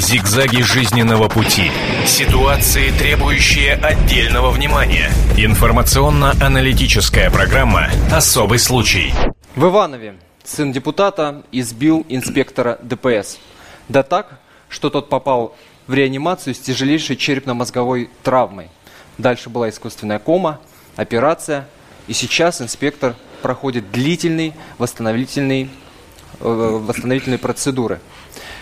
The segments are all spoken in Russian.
Зигзаги жизненного пути. Ситуации, требующие отдельного внимания. Информационно-аналитическая программа «Особый случай». В Иванове сын депутата избил инспектора ДПС. Да так, что тот попал в реанимацию с тяжелейшей черепно-мозговой травмой. Дальше была искусственная кома, операция, и сейчас инспектор проходит длительный восстановительный, э, восстановительные процедуры.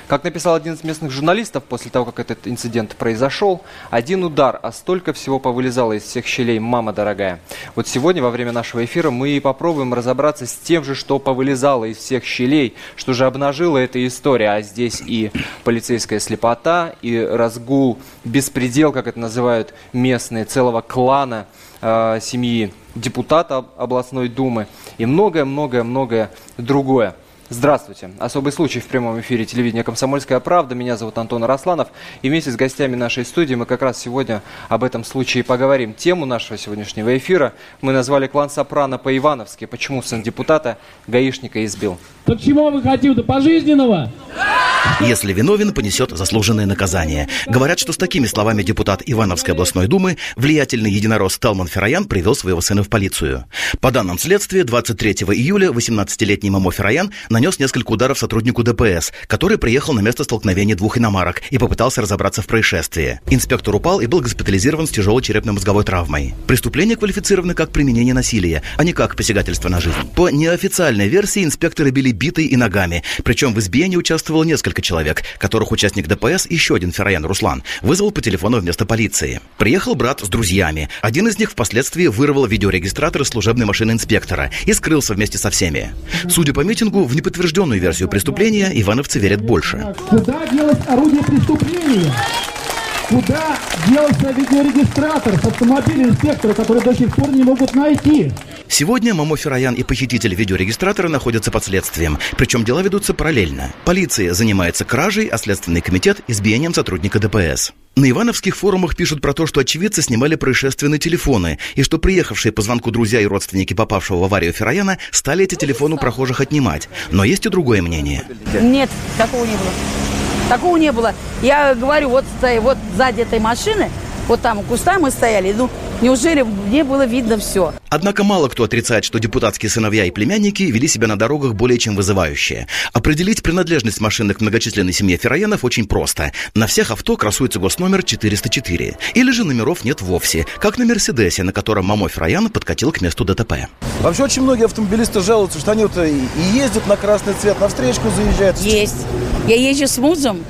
Как написал один из местных журналистов после того, как этот инцидент произошел, один удар, а столько всего повылезало из всех щелей, мама дорогая. Вот сегодня во время нашего эфира мы и попробуем разобраться с тем же, что повылезало из всех щелей, что же обнажила эта история. А здесь и полицейская слепота, и разгул, беспредел, как это называют местные, целого клана э, семьи депутата областной думы и многое-многое-многое другое. Здравствуйте. Особый случай в прямом эфире телевидения «Комсомольская правда». Меня зовут Антон Арасланов. И вместе с гостями нашей студии мы как раз сегодня об этом случае поговорим. Тему нашего сегодняшнего эфира мы назвали «Клан Сопрано по-ивановски». Почему сын депутата гаишника избил? Так чего вы хотите? Пожизненного? Если виновен, понесет заслуженное наказание. Говорят, что с такими словами депутат Ивановской областной думы влиятельный единорос Талман Ферраян привел своего сына в полицию. По данным следствия, 23 июля 18-летний Мамо Ферраян нанес несколько ударов сотруднику ДПС, который приехал на место столкновения двух иномарок и попытался разобраться в происшествии. Инспектор упал и был госпитализирован с тяжелой черепно-мозговой травмой. Преступление квалифицировано как применение насилия, а не как посягательство на жизнь. По неофициальной версии инспекторы били битой и ногами, причем в избиении участвовало несколько человек, которых участник ДПС, еще один Ферраян Руслан, вызвал по телефону вместо полиции. Приехал брат с друзьями. Один из них впоследствии вырвал видеорегистратор из служебной машины инспектора и скрылся вместе со всеми. Судя по митингу, в неподтвержденную версию преступления ивановцы верят больше. Куда делать орудие преступления? Куда делся видеорегистратор с автомобиля инспектора, который до сих пор не могут найти? Сегодня Мамо Ферраян и похититель видеорегистратора находятся под следствием. Причем дела ведутся параллельно. Полиция занимается кражей, а Следственный комитет – избиением сотрудника ДПС. На ивановских форумах пишут про то, что очевидцы снимали происшествия телефоны, и что приехавшие по звонку друзья и родственники попавшего в аварию Ферраяна стали эти телефоны у прохожих отнимать. Но есть и другое мнение. Нет, такого не было. Такого не было. Я говорю, вот, вот сзади этой машины, вот там у куста мы стояли, ну, неужели мне было видно все? Однако мало кто отрицает, что депутатские сыновья и племянники вели себя на дорогах более чем вызывающе. Определить принадлежность машины к многочисленной семье Фероянов очень просто. На всех авто красуется госномер 404. Или же номеров нет вовсе, как на Мерседесе, на котором Мамо Фероян подкатил к месту ДТП. Вообще очень многие автомобилисты жалуются, что они вот и ездят на красный цвет, на встречку заезжают. Есть. Я езжу с мужем.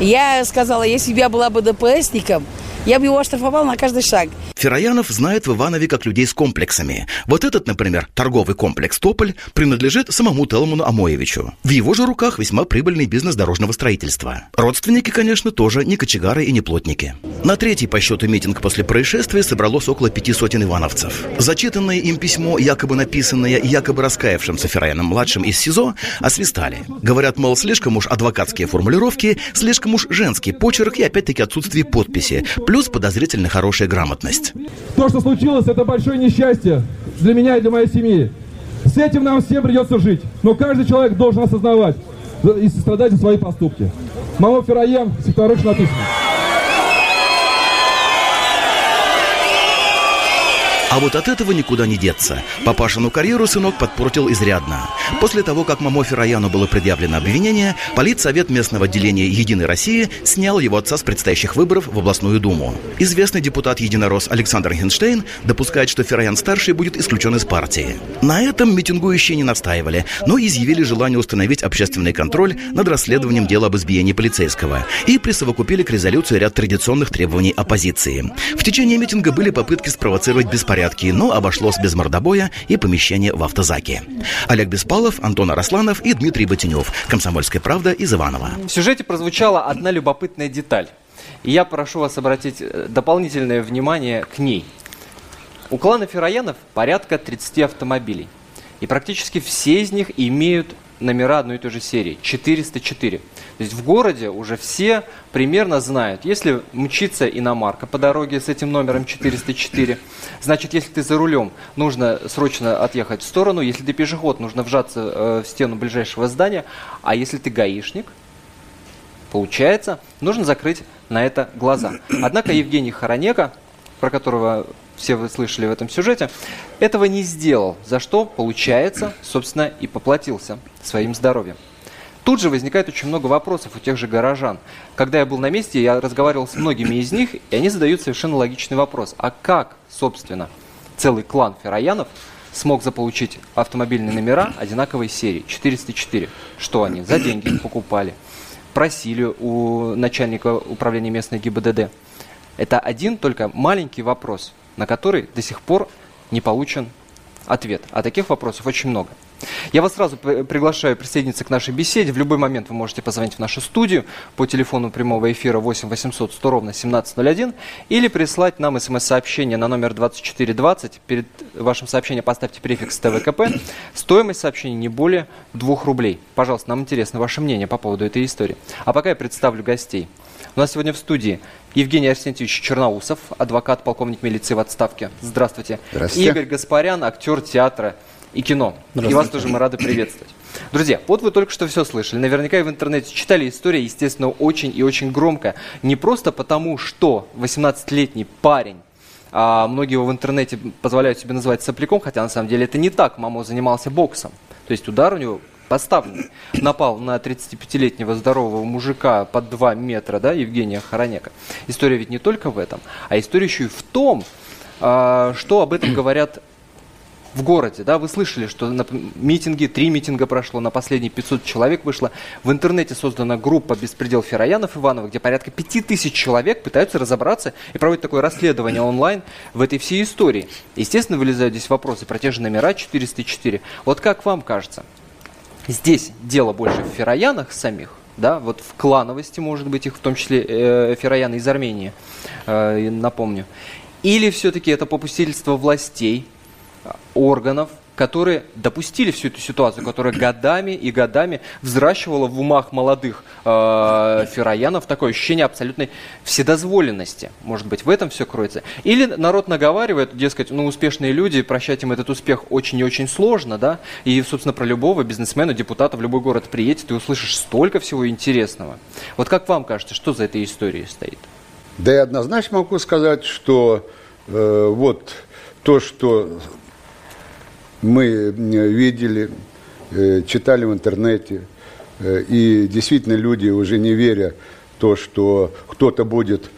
Я сказала, если бы я была бы ДПСником, я бы его оштрафовал на каждый шаг. Фероянов знает в Иванове как людей с комплексами. Вот этот, например, торговый комплекс «Тополь» принадлежит самому Телману Амоевичу. В его же руках весьма прибыльный бизнес дорожного строительства. Родственники, конечно, тоже не кочегары и не плотники. На третий по счету митинг после происшествия собралось около пяти сотен ивановцев. Зачитанное им письмо, якобы написанное якобы раскаявшимся Ферраяном-младшим из СИЗО, освистали. Говорят, мол, слишком уж адвокатские формулировки, слишком уж женский почерк и опять-таки отсутствие подписи, плюс подозрительно хорошая грамотность. То, что случилось, это большое несчастье для меня и для моей семьи. С этим нам всем придется жить. Но каждый человек должен осознавать и страдать за свои поступки. Мамо Фераем, Септорыш написано. А вот от этого никуда не деться. Папашину карьеру сынок подпортил изрядно. После того, как Мамо Ферраяну было предъявлено обвинение, политсовет местного отделения «Единой России» снял его отца с предстоящих выборов в областную думу. Известный депутат «Единорос» Александр Хенштейн допускает, что Ферраян-старший будет исключен из партии. На этом митингующие не настаивали, но изъявили желание установить общественный контроль над расследованием дела об избиении полицейского и присовокупили к резолюции ряд традиционных требований оппозиции. В течение митинга были попытки спровоцировать беспорядки порядке, но обошлось без мордобоя и помещения в автозаке. Олег Беспалов, Антон Арасланов и Дмитрий Ботинев. Комсомольская правда из Иванова. В сюжете прозвучала одна любопытная деталь. И я прошу вас обратить э, дополнительное внимание к ней. У клана Фероянов порядка 30 автомобилей. И практически все из них имеют номера одной и той же серии. 404. То есть в городе уже все примерно знают, если мчится иномарка по дороге с этим номером 404, значит, если ты за рулем, нужно срочно отъехать в сторону, если ты пешеход, нужно вжаться э, в стену ближайшего здания, а если ты гаишник, Получается, нужно закрыть на это глаза. Однако Евгений Хоронека, про которого все вы слышали в этом сюжете, этого не сделал, за что, получается, собственно, и поплатился своим здоровьем. Тут же возникает очень много вопросов у тех же горожан. Когда я был на месте, я разговаривал с многими из них, и они задают совершенно логичный вопрос. А как, собственно, целый клан Фероянов смог заполучить автомобильные номера одинаковой серии 404? Что они за деньги покупали? Просили у начальника управления местной ГИБДД. Это один только маленький вопрос, на который до сих пор не получен ответ. А таких вопросов очень много. Я вас сразу приглашаю присоединиться к нашей беседе. В любой момент вы можете позвонить в нашу студию по телефону прямого эфира 8 800 100 ровно 1701 или прислать нам смс-сообщение на номер 2420. Перед вашим сообщением поставьте префикс ТВКП. Стоимость сообщения не более 2 рублей. Пожалуйста, нам интересно ваше мнение по поводу этой истории. А пока я представлю гостей. У нас сегодня в студии Евгений Арсентьевич Черноусов, адвокат, полковник милиции в отставке. Здравствуйте. Здравствуйте. Игорь Гаспарян, актер театра и кино. И вас тоже мы рады приветствовать. Друзья, вот вы только что все слышали. Наверняка и в интернете читали историю, естественно, очень и очень громко. Не просто потому, что 18-летний парень а многие его в интернете позволяют себе называть сопляком, хотя на самом деле это не так. Мамо занимался боксом. То есть удар у него поставленный. Напал на 35-летнего здорового мужика под 2 метра, да, Евгения Хоронека. История ведь не только в этом, а история еще и в том, а, что об этом говорят в городе, да, вы слышали, что на митинги, три митинга прошло, на последние 500 человек вышло. В интернете создана группа «Беспредел Фероянов Иванов», где порядка 5000 человек пытаются разобраться и проводят такое расследование онлайн в этой всей истории. Естественно, вылезают здесь вопросы про те же номера 404. Вот как вам кажется, здесь дело больше в Фероянах самих, да, вот в клановости, может быть, их в том числе э, Ферояны из Армении, э, напомню. Или все-таки это попустительство властей, органов, которые допустили всю эту ситуацию, которая годами и годами взращивала в умах молодых э, фероянов такое ощущение абсолютной вседозволенности. Может быть, в этом все кроется. Или народ наговаривает, дескать, ну, успешные люди, прощать им этот успех очень и очень сложно, да, и, собственно, про любого бизнесмена, депутата в любой город приедет, ты услышишь столько всего интересного. Вот как вам кажется, что за этой историей стоит? Да я однозначно могу сказать, что э, вот то, что мы видели, э, читали в интернете, э, и действительно люди уже не веря в то, что кто-то будет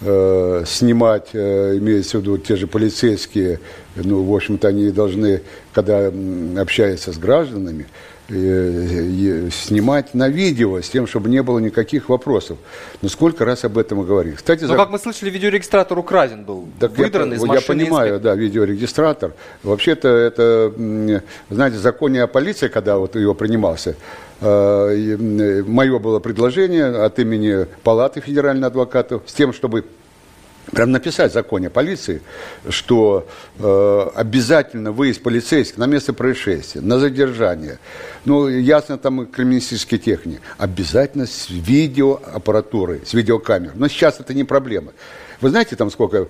э, снимать, имеется в виду те же полицейские, ну, в общем-то, они должны, когда общаются с гражданами, снимать на видео с тем, чтобы не было никаких вопросов. Но сколько раз об этом мы говорили. Кстати, Но, за... как мы слышали, видеорегистратор украден был, так выдран я, из Я понимаю, инспектора. да, видеорегистратор. Вообще-то это, знаете, законе о полиции, когда вот его принимался, э, мое было предложение от имени Палаты федеральных адвокатов с тем, чтобы прям написать в законе полиции, что э, обязательно выезд полицейских на место происшествия, на задержание, ну, ясно, там криминалистические техники, обязательно с видеоаппаратурой, с видеокамер. Но сейчас это не проблема. Вы знаете, там сколько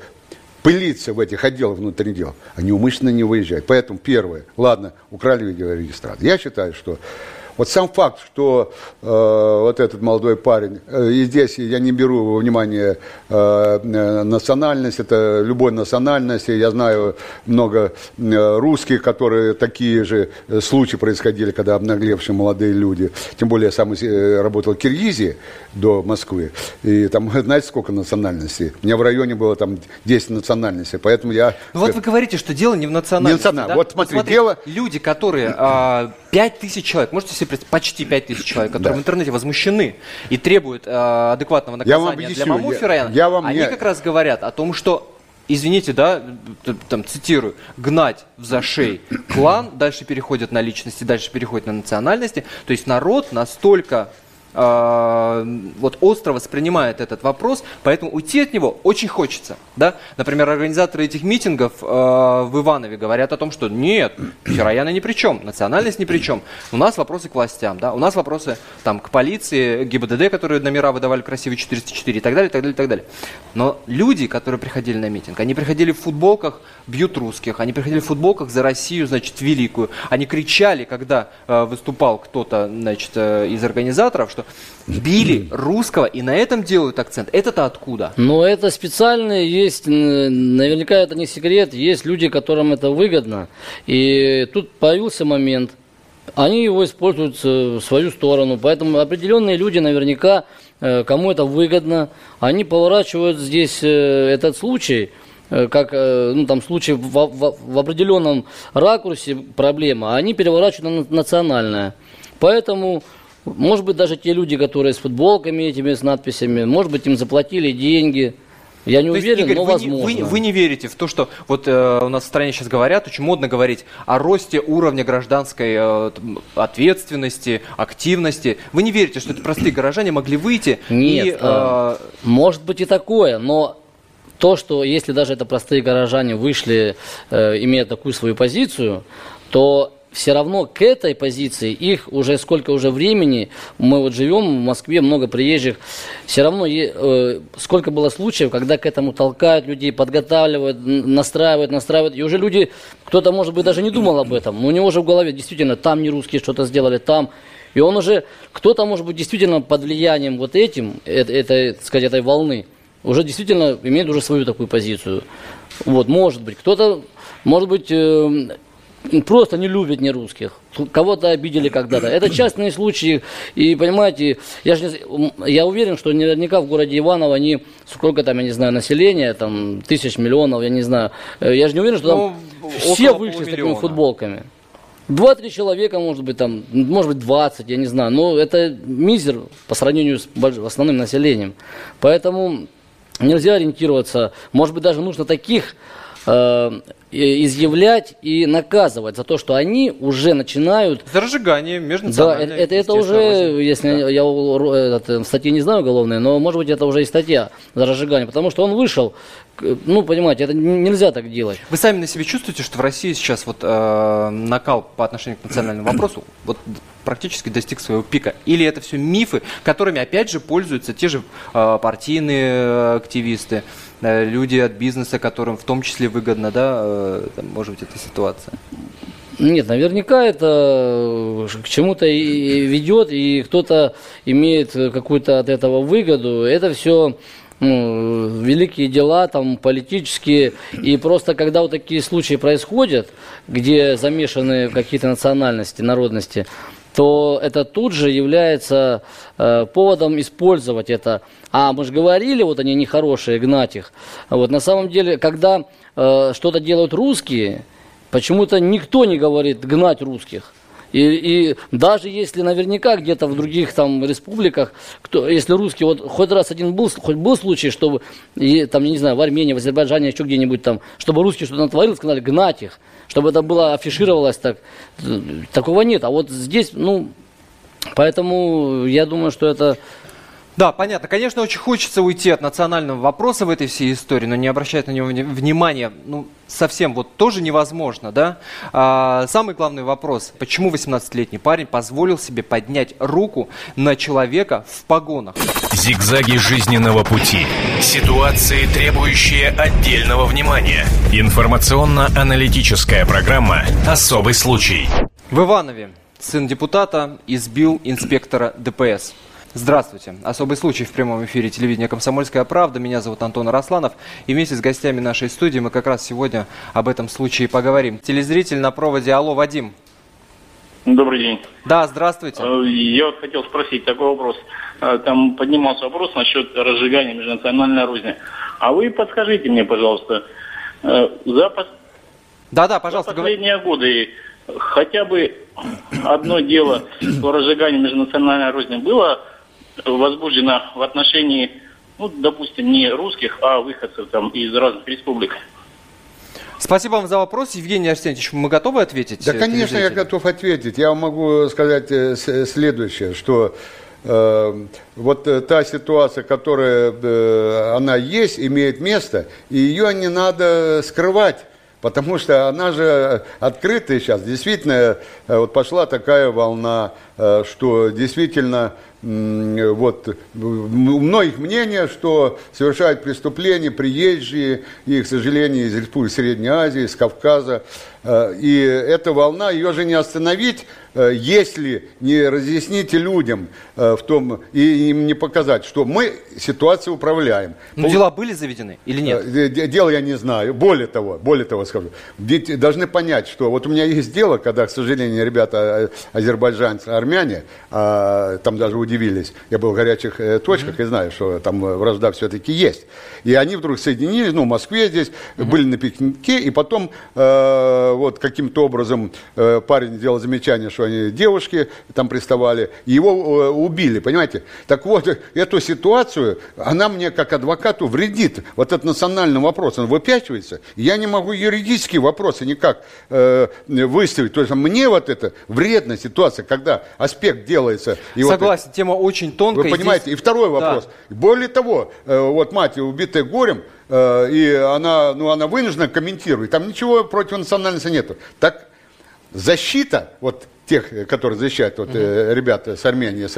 пылится в этих отделах внутренних дел, они умышленно не выезжают. Поэтому первое, ладно, украли видеорегистратор. Я считаю, что вот сам факт, что э, вот этот молодой парень, э, и здесь я не беру во внимание э, национальность, это любой национальности, я знаю много э, русских, которые такие же случаи происходили, когда обнаглевшие молодые люди, тем более я сам э, работал в Киргизии до Москвы, и там, знаете, сколько национальностей? У меня в районе было там 10 национальностей, поэтому я... Ну вот вы говорите, что дело не в национальности, не националь... да? Вот смотри, вот смотри, дело... Люди, которые... А, 5 тысяч человек, можете себе почти 5 тысяч человек, которые да. в интернете возмущены и требуют э, адекватного наказания для Маму я, я вам они не... как раз говорят о том, что извините, да, там цитирую, гнать в зашей клан, дальше переходят на личности, дальше переходят на национальности. То есть народ настолько вот остро воспринимает этот вопрос, поэтому уйти от него очень хочется. Да? Например, организаторы этих митингов э, в Иванове говорят о том, что нет, Ферояна ни при чем, национальность ни при чем. У нас вопросы к властям, да? у нас вопросы там, к полиции, ГИБДД, которые номера выдавали красивые 404 и так далее, и так далее, и так далее. Но люди, которые приходили на митинг, они приходили в футболках «Бьют русских», они приходили в футболках «За Россию», значит, великую. Они кричали, когда э, выступал кто-то значит, э, из организаторов, что били русского и на этом делают акцент. Это-то откуда? Но это специально есть, наверняка это не секрет, есть люди, которым это выгодно. И тут появился момент, они его используют в свою сторону. Поэтому определенные люди наверняка, э, кому это выгодно, они поворачивают здесь э, этот случай – Э, как э, ну, там, случай в, в, в определенном ракурсе проблема, они переворачивают на национальное. Поэтому, может быть, даже те люди, которые с футболками этими, с надписями, может быть, им заплатили деньги. Я не то уверен, есть, Игорь, но вы возможно. Не, вы, вы не верите в то, что вот э, у нас в стране сейчас говорят, очень модно говорить о росте уровня гражданской э, ответственности, активности. Вы не верите, что это простые горожане могли выйти Нет, и... Э, э, может быть и такое, но то, что если даже это простые горожане вышли, э, имея такую свою позицию, то все равно к этой позиции их уже сколько уже времени, мы вот живем в Москве, много приезжих, все равно э, сколько было случаев, когда к этому толкают людей, подготавливают, настраивают, настраивают, и уже люди, кто-то может быть даже не думал об этом, но у него уже в голове действительно там не русские что-то сделали, там, и он уже, кто-то может быть действительно под влиянием вот этим, это, это сказать, этой волны, уже действительно имеет уже свою такую позицию. Вот, может быть, кто-то, может быть, э, просто не любит не русских, кого-то обидели когда-то. Это частные случаи, и понимаете, я, же, я уверен, что наверняка в городе Иваново они, сколько там, я не знаю, населения, там, тысяч, миллионов, я не знаю, э, я же не уверен, что там ну, все вышли с такими футболками. Два-три человека, может быть, там, может быть, двадцать, я не знаю. Но это мизер по сравнению с основным населением. Поэтому нельзя ориентироваться, может быть, даже нужно таких э, изъявлять и наказывать за то, что они уже начинают... За разжигание межнациональной. Да, это, это уже, если да. я этот, статьи не знаю уголовные, но может быть это уже и статья за разжигание, потому что он вышел, ну, понимаете, это нельзя так делать. Вы сами на себе чувствуете, что в России сейчас вот э, накал по отношению к национальному вопросу вот практически достиг своего пика? Или это все мифы, которыми опять же пользуются те же э, партийные э, активисты? Э, люди от бизнеса, которым в том числе выгодно, да, э, там, может быть, эта ситуация? Нет, наверняка это к чему-то и ведет, и кто-то имеет какую-то от этого выгоду. Это все ну, великие дела, там, политические. И просто когда вот такие случаи происходят, где замешаны какие-то национальности, народности, то это тут же является э, поводом использовать это. А мы же говорили, вот они нехорошие, гнать их. Вот на самом деле, когда э, что-то делают русские, почему-то никто не говорит гнать русских. И, и даже если наверняка где-то в других там республиках, кто, если русский, вот хоть раз один был, хоть был случай, чтобы, и, там, я не знаю, в Армении, в Азербайджане, еще где-нибудь там, чтобы русские что-то натворил, сказали гнать их, чтобы это было афишировалось так, такого нет. А вот здесь, ну, поэтому я думаю, что это да, понятно. Конечно, очень хочется уйти от национального вопроса в этой всей истории, но не обращать на него внимания, ну, совсем вот тоже невозможно, да? А, самый главный вопрос, почему 18-летний парень позволил себе поднять руку на человека в погонах? Зигзаги жизненного пути. Ситуации, требующие отдельного внимания. Информационно-аналитическая программа «Особый случай». В Иванове сын депутата избил инспектора ДПС. Здравствуйте. Особый случай в прямом эфире телевидения «Комсомольская правда». Меня зовут Антон Росланов. И вместе с гостями нашей студии мы как раз сегодня об этом случае поговорим. Телезритель на проводе. Алло, Вадим. Добрый день. Да, здравствуйте. Э, я вот хотел спросить такой вопрос. Э, там поднимался вопрос насчет разжигания межнациональной розни. А вы подскажите мне, пожалуйста, э, за, да, да, пожалуйста, за последние годы хотя бы одно дело по разжиганию межнациональной розни было возбуждено в отношении, ну, допустим, не русских, а выходцев там из разных республик. Спасибо вам за вопрос. Евгений Арсеньевич, мы готовы ответить? Да, конечно, я готов ответить. Я могу сказать э, следующее, что э, вот э, та ситуация, которая э, она есть, имеет место, и ее не надо скрывать. Потому что она же открытая сейчас. Действительно, э, вот пошла такая волна, что действительно вот у многих мнение, что совершают преступления приезжие, и, к сожалению, из Республики Средней Азии, из Кавказа. Э, и эта волна, ее же не остановить э, если не разъясните людям э, в том и им не показать, что мы ситуацию управляем. Но Пол... дела были заведены или нет? Дело я не знаю. Более того, более того скажу. Ведь должны понять, что вот у меня есть дело, когда, к сожалению, ребята азербайджанцы, армяне, а, там даже удивились. Я был в горячих точках mm-hmm. и знаю, что там вражда все-таки есть. И они вдруг соединились, ну, в Москве здесь, mm-hmm. были на пикнике, и потом э, вот каким-то образом э, парень сделал замечание, что они девушки там приставали, и его э, убили, понимаете? Так вот, эту ситуацию, она мне как адвокату вредит. Вот этот национальный вопрос, он выпячивается. Я не могу юридические вопросы никак э, выставить. То есть мне вот это вредная ситуация, когда аспект делается. И Согласен, вот, тема очень тонкая. Вы понимаете? Здесь... И второй вопрос. Да. Более того, э, вот мать убитая горем, э, и она, ну, она вынуждена комментировать. Там ничего против национальности нету. Так защита, вот тех, которые защищают, вот, угу. ребята с Армении, с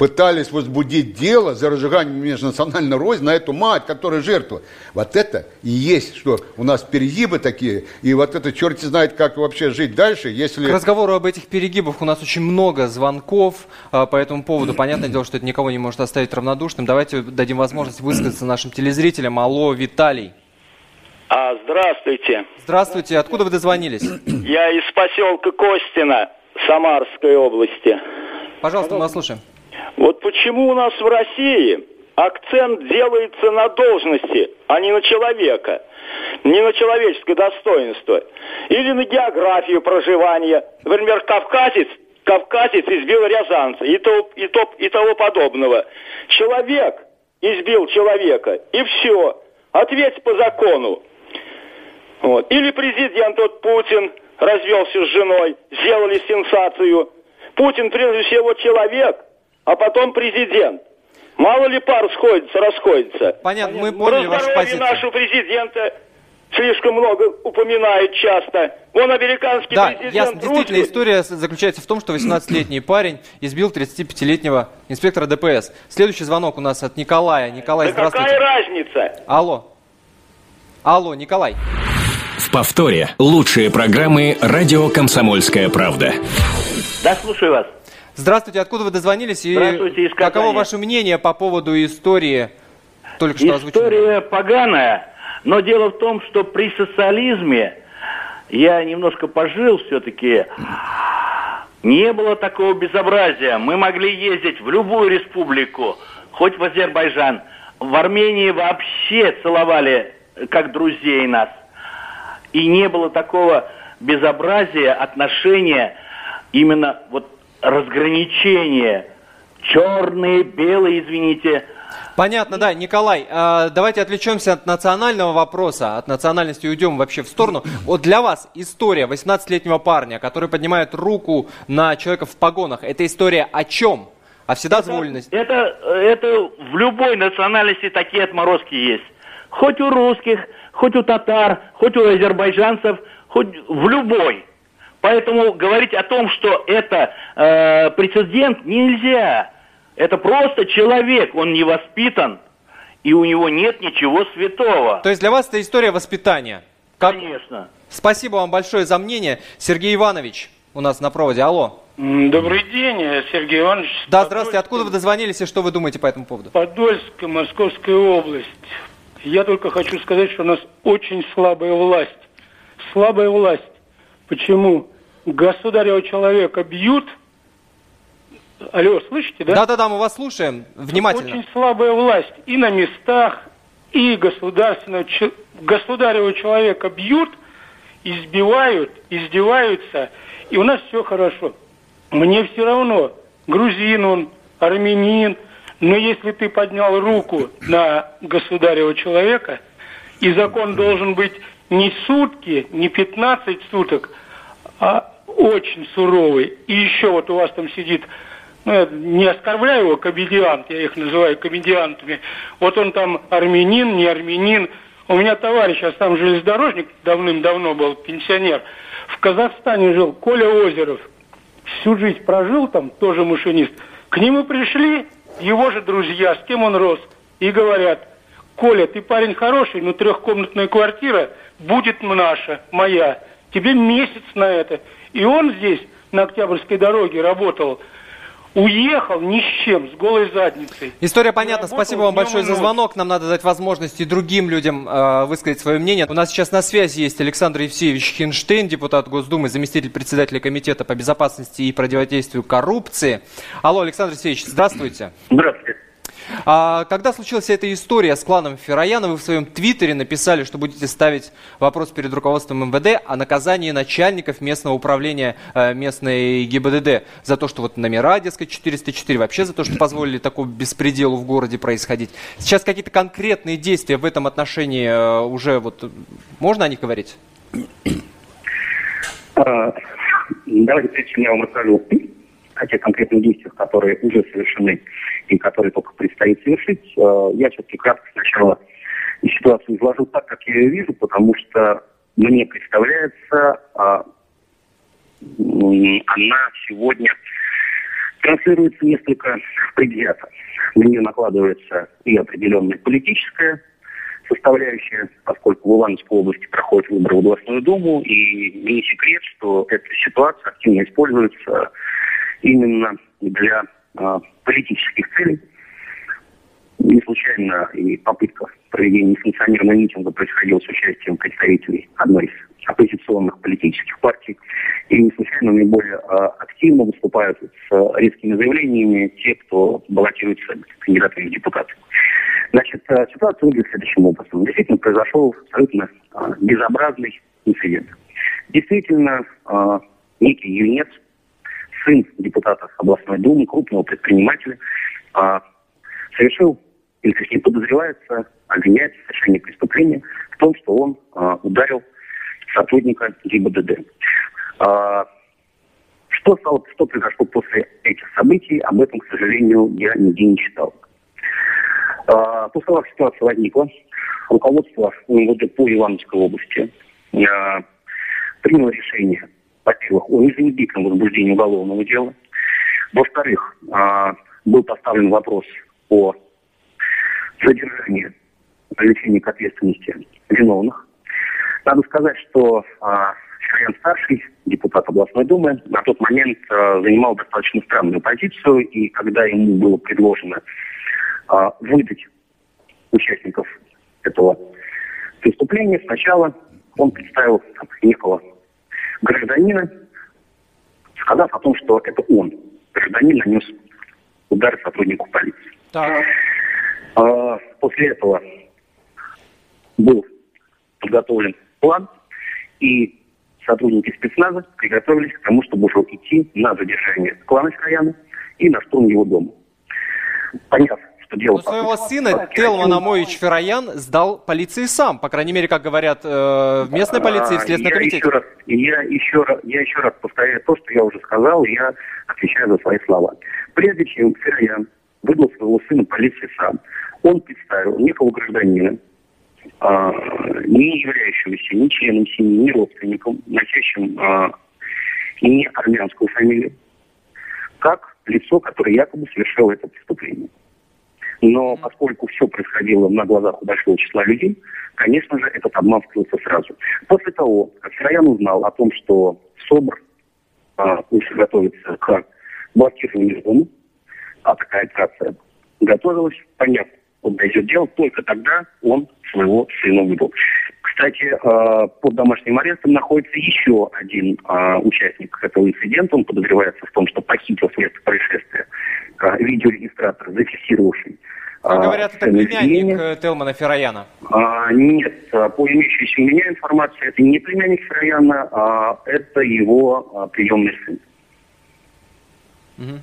пытались возбудить дело за разжигание межнациональной розни на эту мать, которая жертва. Вот это и есть, что у нас перегибы такие, и вот это черти знает, как вообще жить дальше, если... К разговору об этих перегибах у нас очень много звонков а, по этому поводу. Понятное дело, что это никого не может оставить равнодушным. Давайте дадим возможность высказаться нашим телезрителям. Алло, Виталий. А, здравствуйте. Здравствуйте. Откуда вы дозвонились? Я из поселка Костина Самарской области. Пожалуйста, мы вас слушаем. Вот почему у нас в России акцент делается на должности, а не на человека, не на человеческое достоинство, или на географию проживания. Например, кавказец, кавказец избил рязанца и, то, и, то, и того подобного. Человек избил человека, и все. Ответь по закону. Вот. Или президент вот Путин развелся с женой, сделали сенсацию. Путин прежде всего человек – а потом президент. Мало ли пар сходится, расходится. Понятно, мы поняли Про вашу позицию. нашего президента слишком много упоминают часто. Вон американский да, президент ясно. Действительно, русский. история заключается в том, что 18-летний парень избил 35-летнего инспектора ДПС. Следующий звонок у нас от Николая. Николай, да здравствуйте. какая разница? Алло. Алло, Николай. В повторе лучшие программы «Радио Комсомольская правда». Да, слушаю вас. Здравствуйте, откуда вы дозвонились? И Здравствуйте, из Каково ваше мнение по поводу истории, только что озвученной? История поганая, но дело в том, что при социализме я немножко пожил все-таки, не было такого безобразия. Мы могли ездить в любую республику, хоть в Азербайджан. В Армении вообще целовали как друзей нас. И не было такого безобразия, отношения именно вот разграничение. Черные, белые, извините. Понятно, да. Николай, э, давайте отвлечемся от национального вопроса, от национальности уйдем вообще в сторону. Вот для вас история 18-летнего парня, который поднимает руку на человека в погонах, это история о чем? О вседозволенности? Это, это, это в любой национальности такие отморозки есть. Хоть у русских, хоть у татар, хоть у азербайджанцев, хоть в любой. Поэтому говорить о том, что это э, прецедент, нельзя. Это просто человек, он не воспитан, и у него нет ничего святого. То есть для вас это история воспитания? Как... Конечно. Спасибо вам большое за мнение. Сергей Иванович у нас на проводе. Алло. Добрый день, Сергей Иванович. Да, здравствуйте. Откуда вы дозвонились и что вы думаете по этому поводу? Подольск, Московская область. Я только хочу сказать, что у нас очень слабая власть. Слабая власть. Почему? Государева человека бьют. Алло, слышите, да? Да-да-да, мы вас слушаем внимательно. Очень слабая власть и на местах, и государственного государева человека бьют, избивают, издеваются, и у нас все хорошо. Мне все равно, грузин он, армянин, но если ты поднял руку на государева человека, и закон должен быть не сутки, не 15 суток, а очень суровый. И еще вот у вас там сидит, ну, я не оскорбляю его, комедиант, я их называю комедиантами. Вот он там армянин, не армянин. У меня товарищ, а там железнодорожник давным-давно был, пенсионер, в Казахстане жил, Коля Озеров. Всю жизнь прожил там, тоже машинист. К нему пришли его же друзья, с кем он рос, и говорят, Коля, ты парень хороший, но трехкомнатная квартира будет наша, моя тебе месяц на это. И он здесь на Октябрьской дороге работал, уехал ни с чем, с голой задницей. История понятна. Спасибо вам большое за звонок. Нам надо дать возможность и другим людям э, высказать свое мнение. У нас сейчас на связи есть Александр Евсеевич Хинштейн, депутат Госдумы, заместитель председателя Комитета по безопасности и противодействию коррупции. Алло, Александр Евсеевич, здравствуйте. Здравствуйте. А когда случилась эта история с кланом Ферояна, вы в своем твиттере написали, что будете ставить вопрос перед руководством МВД о наказании начальников местного управления э, местной ГИБДД за то, что вот номера, дескать, 404, вообще за то, что позволили такую беспределу в городе происходить. Сейчас какие-то конкретные действия в этом отношении э, уже вот можно о них говорить? А, давайте, прежде чем я вам расскажу о тех конкретных действиях, которые уже совершены и которые только предстоит совершить, э, я все-таки кратко сначала ситуацию изложу так, как я ее вижу, потому что мне представляется, а, она сегодня транслируется несколько предвзято. На нее накладывается и определенная политическая составляющая, поскольку в Ивановской области проходят выборы в областную думу, и не секрет, что эта ситуация активно используется именно для а, политических целей. Не случайно и попытка проведения несанкционированного митинга происходила с участием представителей одной из оппозиционных политических партий. И не случайно наиболее а, активно выступают с резкими заявлениями те, кто баллотируется кандидатами в депутаты. Значит, а, ситуация выглядит следующим образом. Действительно, произошел абсолютно а, безобразный инцидент. Действительно, а, некий юнец сын депутата областной думы, крупного предпринимателя, а, совершил, или точнее подозревается, обвиняется в совершении преступления в том, что он а, ударил сотрудника ГИБДД. А, что, стало, что произошло после этих событий, об этом, к сожалению, я нигде не читал. После того, как ситуация возникла, руководство МВД по Ивановской области приняло решение во-первых, о незамедлительном возбуждении уголовного дела. Во-вторых, а, был поставлен вопрос о задержании, привлечении к ответственности виновных. Надо сказать, что а, старший депутат областной думы, на тот момент а, занимал достаточно странную позицию, и когда ему было предложено выдать участников этого преступления, сначала он представил некого гражданина, сказав о том, что это он, гражданин, нанес удар сотруднику полиции. Так. А, после этого был подготовлен план, и сотрудники спецназа приготовились к тому, чтобы уже идти на задержание клана Шаяна и на штурм его дома. Поняв что дело... Но своего сына Телман Амович Фероян сдал полиции сам, по крайней мере, как говорят э, в местной полиции и в Следственном комитете. Еще раз, я, еще раз, я еще раз повторяю то, что я уже сказал, я отвечаю за свои слова. Прежде чем Фероян выдал своего сына полиции сам, он представил некого гражданина, а, не являющегося ни членом семьи, ни родственником, носящим а, не армянскую фамилию, как лицо, которое якобы совершило это преступление. Но поскольку все происходило на глазах у большого числа людей, конечно же, этот обман вскрылся сразу. После того, как Сыроян узнал о том, что СОБР а, уже готовится к блокированию дома, а такая операция готовилась, понятно, куда идет дело, только тогда он своего сына выдал. Кстати, а, под домашним арестом находится еще один а, участник этого инцидента. Он подозревается в том, что похитил с места происшествия а, видеорегистратор, зафиксировавший как говорят, это племянник э, Телмана Ферояна? А, нет, по имеющейся у меня информации, это не племянник Ферояна, а это его а, приемный сын. Угу.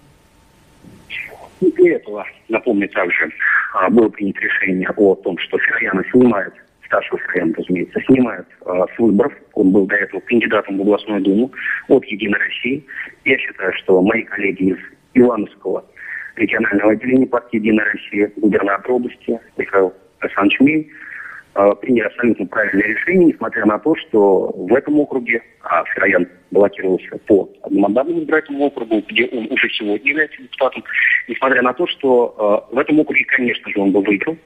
И для этого, напомню, также а, было принято решение о том, что Ферояна снимает, старшего Ферояна, разумеется, снимает а, с выборов. Он был до этого кандидатом в областную думу от «Единой России». Я считаю, что мои коллеги из Ивановского регионального отделения партии «Единая Россия», губернатор области Михаил Александрович Мей, э, приняли абсолютно правильное решение, несмотря на то, что в этом округе, а Фероян баллотировался по одномандатному избирательному округу, где он уже сегодня является депутатом, несмотря на то, что э, в этом округе, конечно же, он бы выиграл,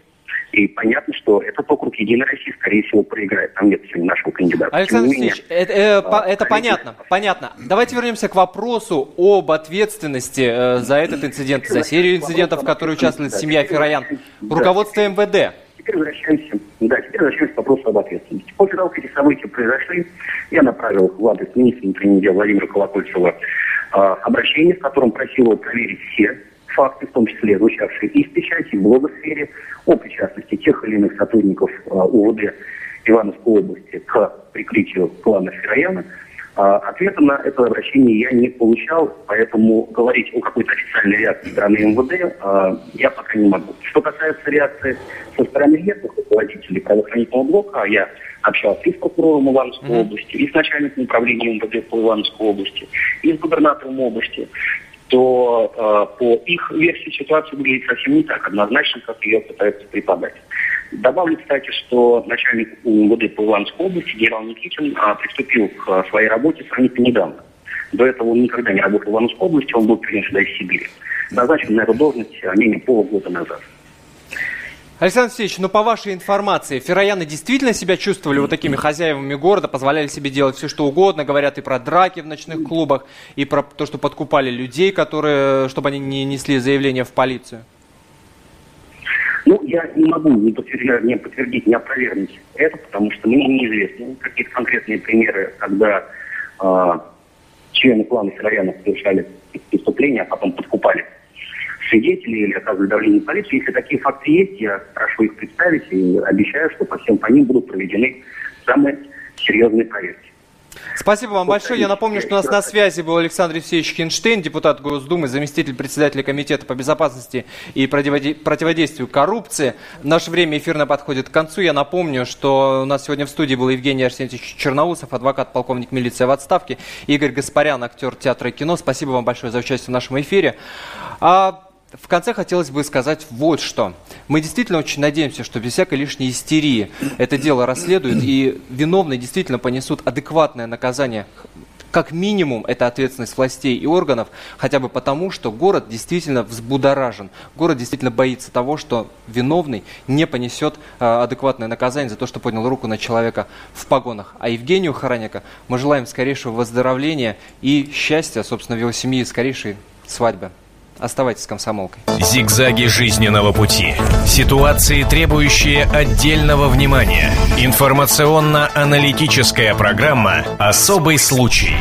И понятно, что этот округ Единой России, скорее всего, проиграет. Там нет сегодня нашего кандидата. Александр Алексеевич, это, э, а, это понятно, понятно. Давайте вернемся к вопросу об ответственности э, за этот инцидент, за серию инцидентов, в которых участвует семья Фероян. Руководство МВД. Теперь возвращаемся, да, теперь возвращаемся к вопросу об ответственности. После того, как эти события произошли, я направил в адрес министра внутренних дел Владимира Колокольцева э, обращение, в котором просил его проверить все факты, в том числе звучавшие и в печати, и в блогосфере, о причастности тех или иных сотрудников э, УВД Ивановской области к прикрытию клана Ферояна. А, ответа на это обращение я не получал, поэтому говорить о какой-то официальной реакции стороны МВД а, я пока не могу. Что касается реакции со стороны местных руководителей правоохранительного блока, я общался и с прокурором Ивановской mm-hmm. области, и с начальником управления МВД по Ивановской области, и с губернатором области то э, по их версии ситуация выглядит совсем не так однозначно, как ее пытаются преподать. Добавлю, кстати, что начальник УМВД по Ивановской области генерал Никитин э, приступил к своей работе сравнительно недавно. До этого он никогда не работал в Ивановской области, он был перенесен сюда из Сибири. Назначен на эту должность а, менее полугода назад. Александр Алексеевич, ну по вашей информации, ферояны действительно себя чувствовали вот такими хозяевами города, позволяли себе делать все, что угодно, говорят и про драки в ночных клубах, и про то, что подкупали людей, которые, чтобы они не несли заявление в полицию? Ну, я не могу не подтвердить, не, подтвердить, не опровергнуть это, потому что мне неизвестны какие-то конкретные примеры, когда э, члены клана Фероянов совершали преступления, а потом подкупали свидетелей или оказывали давление полиции. Если такие факты есть, я прошу их представить и обещаю, что по всем по ним будут проведены самые серьезные проверки. Спасибо вам большое. Я напомню, что у нас на связи был Александр Евсеевич Хинштейн, депутат Госдумы, заместитель председателя Комитета по безопасности и противодействию коррупции. Наше время эфирно подходит к концу. Я напомню, что у нас сегодня в студии был Евгений Арсентьевич Черноусов, адвокат, полковник милиции в отставке, Игорь Гаспарян, актер театра и кино. Спасибо вам большое за участие в нашем эфире. В конце хотелось бы сказать вот что. Мы действительно очень надеемся, что без всякой лишней истерии это дело расследуют, и виновные действительно понесут адекватное наказание. Как минимум, это ответственность властей и органов, хотя бы потому, что город действительно взбудоражен. Город действительно боится того, что виновный не понесет э, адекватное наказание за то, что поднял руку на человека в погонах. А Евгению Хараника мы желаем скорейшего выздоровления и счастья, собственно, в его семье и скорейшей свадьбы. Оставайтесь с комсомолкой. Зигзаги жизненного пути. Ситуации, требующие отдельного внимания. Информационно-аналитическая программа «Особый случай».